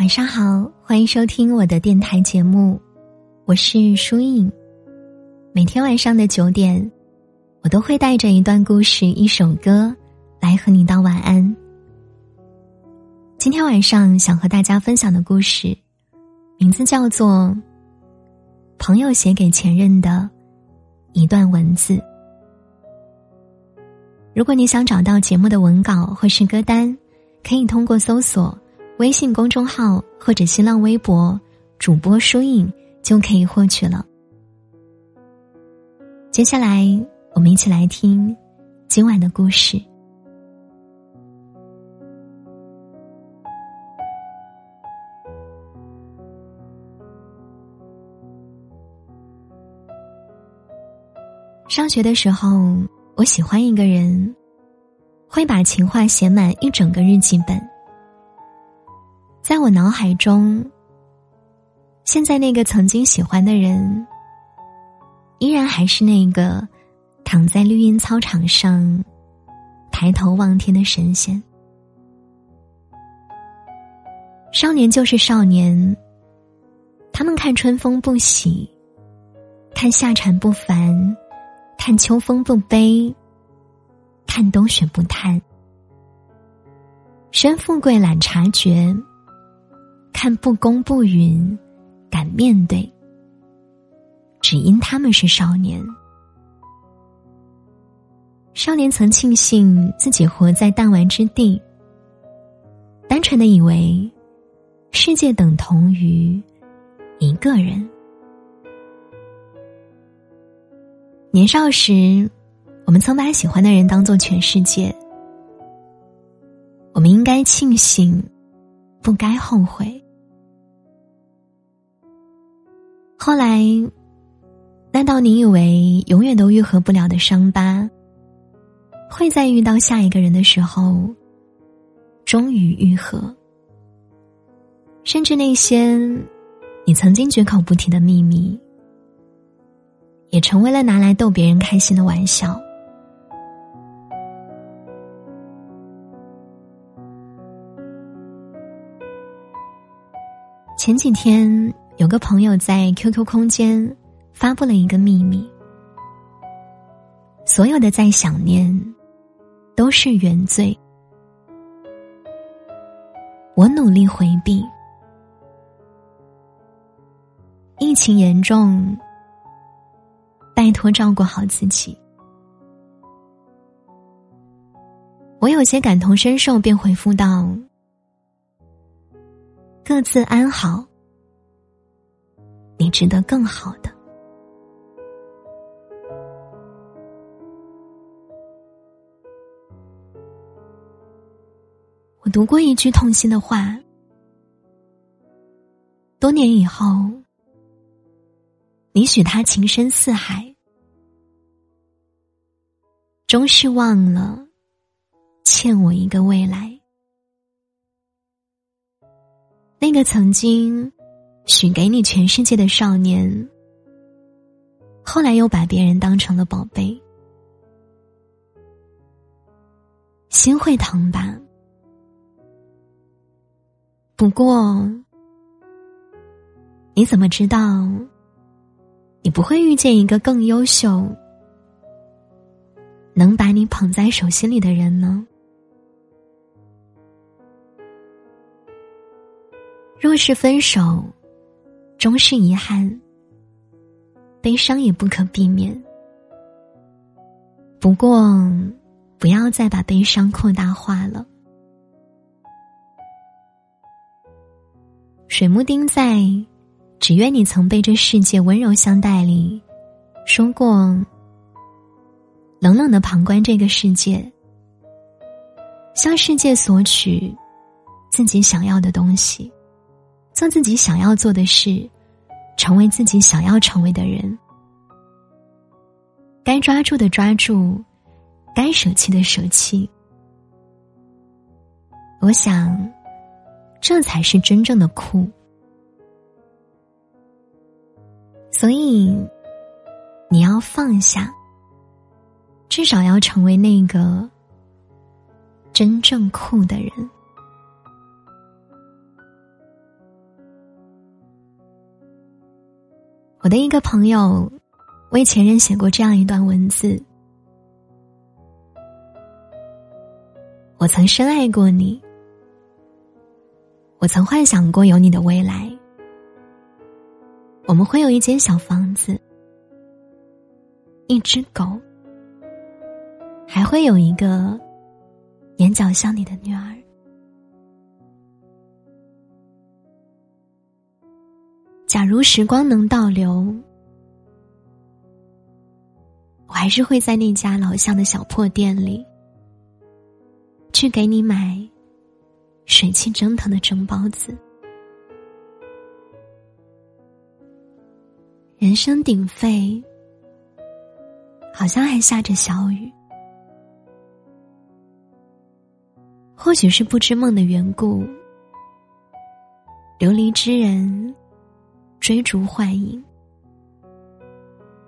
晚上好，欢迎收听我的电台节目，我是舒颖。每天晚上的九点，我都会带着一段故事、一首歌来和你道晚安。今天晚上想和大家分享的故事，名字叫做《朋友写给前任的一段文字》。如果你想找到节目的文稿或是歌单，可以通过搜索。微信公众号或者新浪微博主播书影就可以获取了。接下来，我们一起来听今晚的故事。上学的时候，我喜欢一个人，会把情话写满一整个日记本。在我脑海中，现在那个曾经喜欢的人，依然还是那个躺在绿荫操场上，抬头望天的神仙。少年就是少年，他们看春风不喜，看夏蝉不烦，看秋风不悲，看冬雪不叹，身富贵懒察觉。看不公不允，敢面对。只因他们是少年。少年曾庆幸自己活在弹丸之地，单纯的以为世界等同于一个人。年少时，我们曾把喜欢的人当做全世界。我们应该庆幸，不该后悔。后来，难道你以为永远都愈合不了的伤疤，会在遇到下一个人的时候，终于愈合？甚至那些你曾经绝口不提的秘密，也成为了拿来逗别人开心的玩笑。前几天。有个朋友在 QQ 空间发布了一个秘密：所有的在想念都是原罪。我努力回避，疫情严重，拜托照顾好自己。我有些感同身受，便回复道：“各自安好。”你值得更好的。我读过一句痛心的话：多年以后，你许他情深似海，终是忘了欠我一个未来。那个曾经。许给你全世界的少年，后来又把别人当成了宝贝，心会疼吧？不过，你怎么知道，你不会遇见一个更优秀、能把你捧在手心里的人呢？若是分手。终是遗憾，悲伤也不可避免。不过，不要再把悲伤扩大化了。水木丁在《只愿你曾被这世界温柔相待》里说过：“冷冷的旁观这个世界，向世界索取自己想要的东西。”做自己想要做的事，成为自己想要成为的人。该抓住的抓住，该舍弃的舍弃。我想，这才是真正的酷。所以，你要放下，至少要成为那个真正酷的人。我的一个朋友为前任写过这样一段文字：我曾深爱过你，我曾幻想过有你的未来，我们会有一间小房子，一只狗，还会有一个眼角像你的女儿。假如时光能倒流，我还是会在那家老巷的小破店里，去给你买水汽蒸腾的蒸包子。人声鼎沸，好像还下着小雨，或许是不知梦的缘故，流离之人。追逐幻影，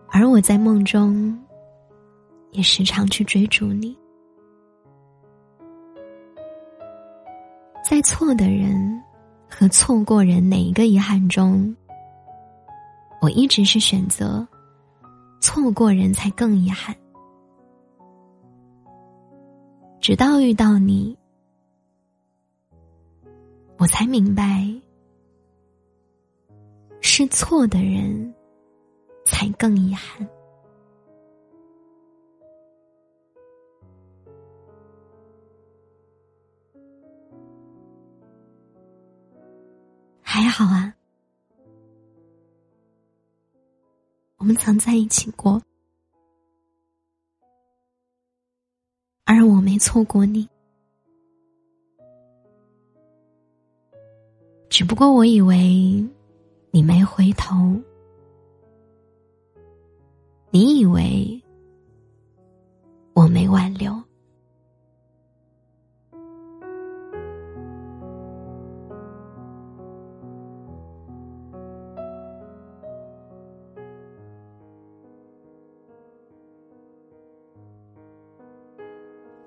而我在梦中，也时常去追逐你。在错的人和错过人哪一个遗憾中，我一直是选择错过人才更遗憾。直到遇到你，我才明白。是错的人，才更遗憾。还好啊，我们曾在一起过，而我没错过你。只不过我以为。你没回头，你以为我没挽留？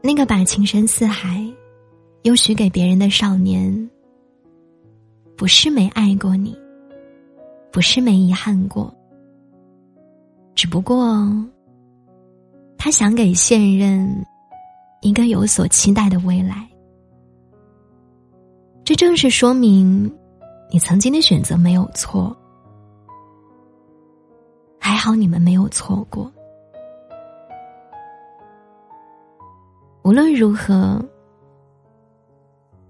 那个把情深似海又许给别人的少年，不是没爱过你。不是没遗憾过，只不过他想给现任一个有所期待的未来。这正是说明你曾经的选择没有错，还好你们没有错过。无论如何，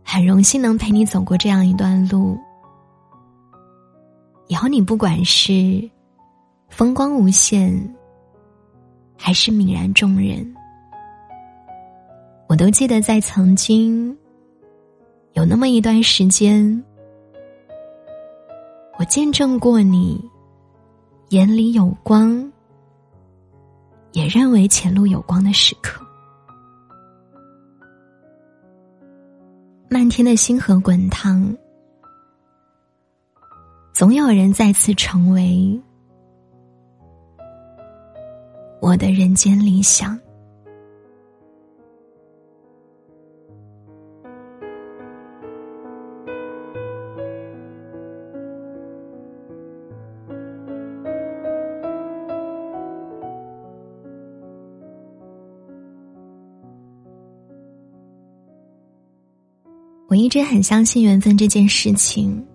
很荣幸能陪你走过这样一段路。以后你不管是风光无限，还是泯然众人，我都记得在曾经有那么一段时间，我见证过你眼里有光，也认为前路有光的时刻。漫天的星河滚烫。总有人再次成为我的人间理想。我一直很相信缘分这件事情。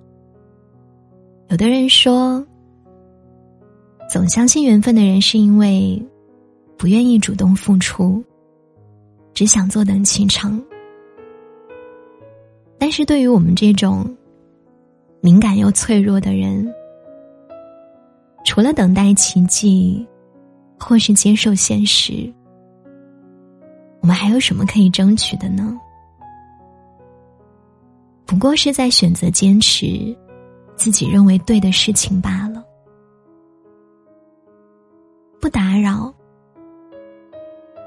有的人说，总相信缘分的人是因为不愿意主动付出，只想坐等其成。但是对于我们这种敏感又脆弱的人，除了等待奇迹，或是接受现实，我们还有什么可以争取的呢？不过是在选择坚持。自己认为对的事情罢了，不打扰，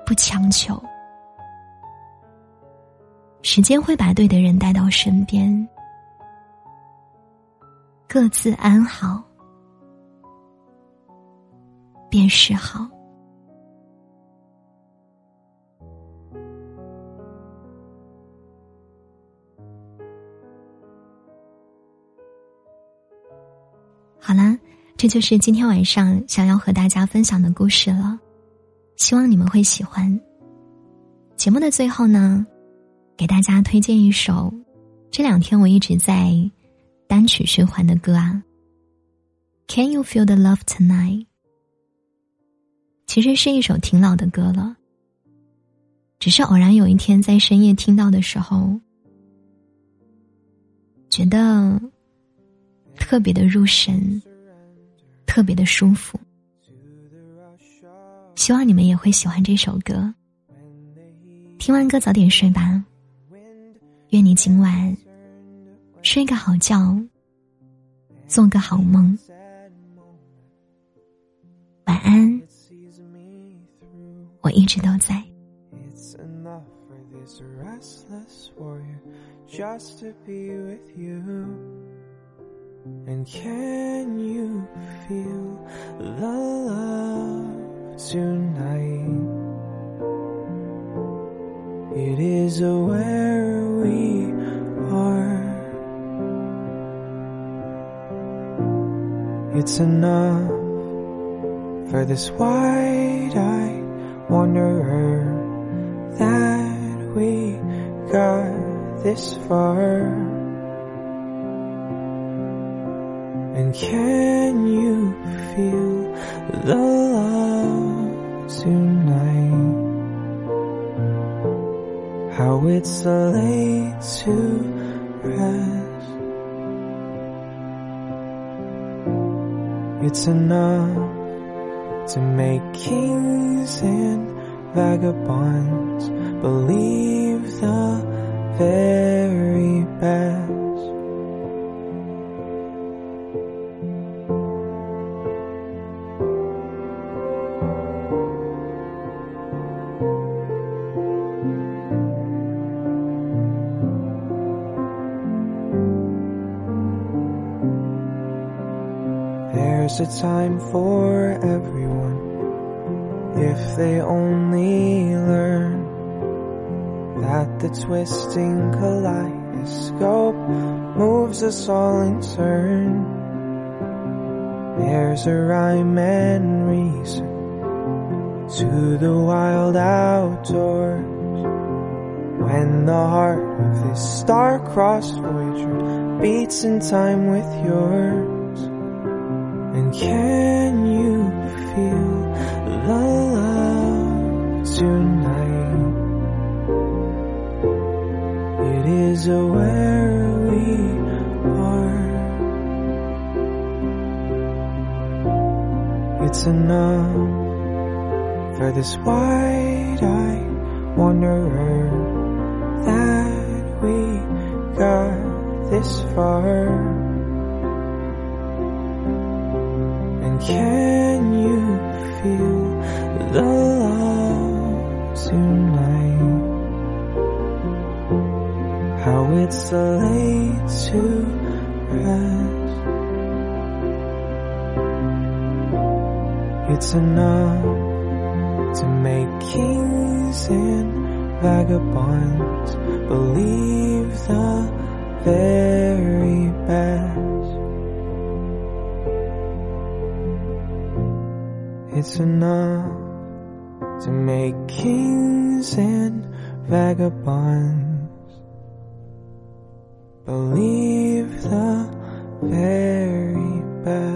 不强求，时间会把对的人带到身边，各自安好，便是好。好啦这就是今天晚上想要和大家分享的故事了，希望你们会喜欢。节目的最后呢，给大家推荐一首这两天我一直在单曲循环的歌啊。Can you feel the love tonight？其实是一首挺老的歌了，只是偶然有一天在深夜听到的时候，觉得特别的入神。特别的舒服，希望你们也会喜欢这首歌。听完歌早点睡吧，愿你今晚睡个好觉，做个好梦。晚安，我一直都在。And can you feel the love tonight? It is where we are. It's enough for this wide-eyed wanderer that we got this far. And can you feel the love tonight? How it's laid to rest. It's enough to make kings and vagabonds believe the very best. A time for everyone if they only learn that the twisting kaleidoscope moves us all in turn. There's a rhyme and reason to the wild outdoors when the heart of this star-crossed voyager beats in time with yours. And can you feel the love tonight? It is where we are. It's enough for this wide-eyed wanderer that we got this far. Can you feel the love tonight? How it's laid to rest. It's enough to make kings and vagabonds believe the very best. It's enough to make kings and vagabonds believe the very best.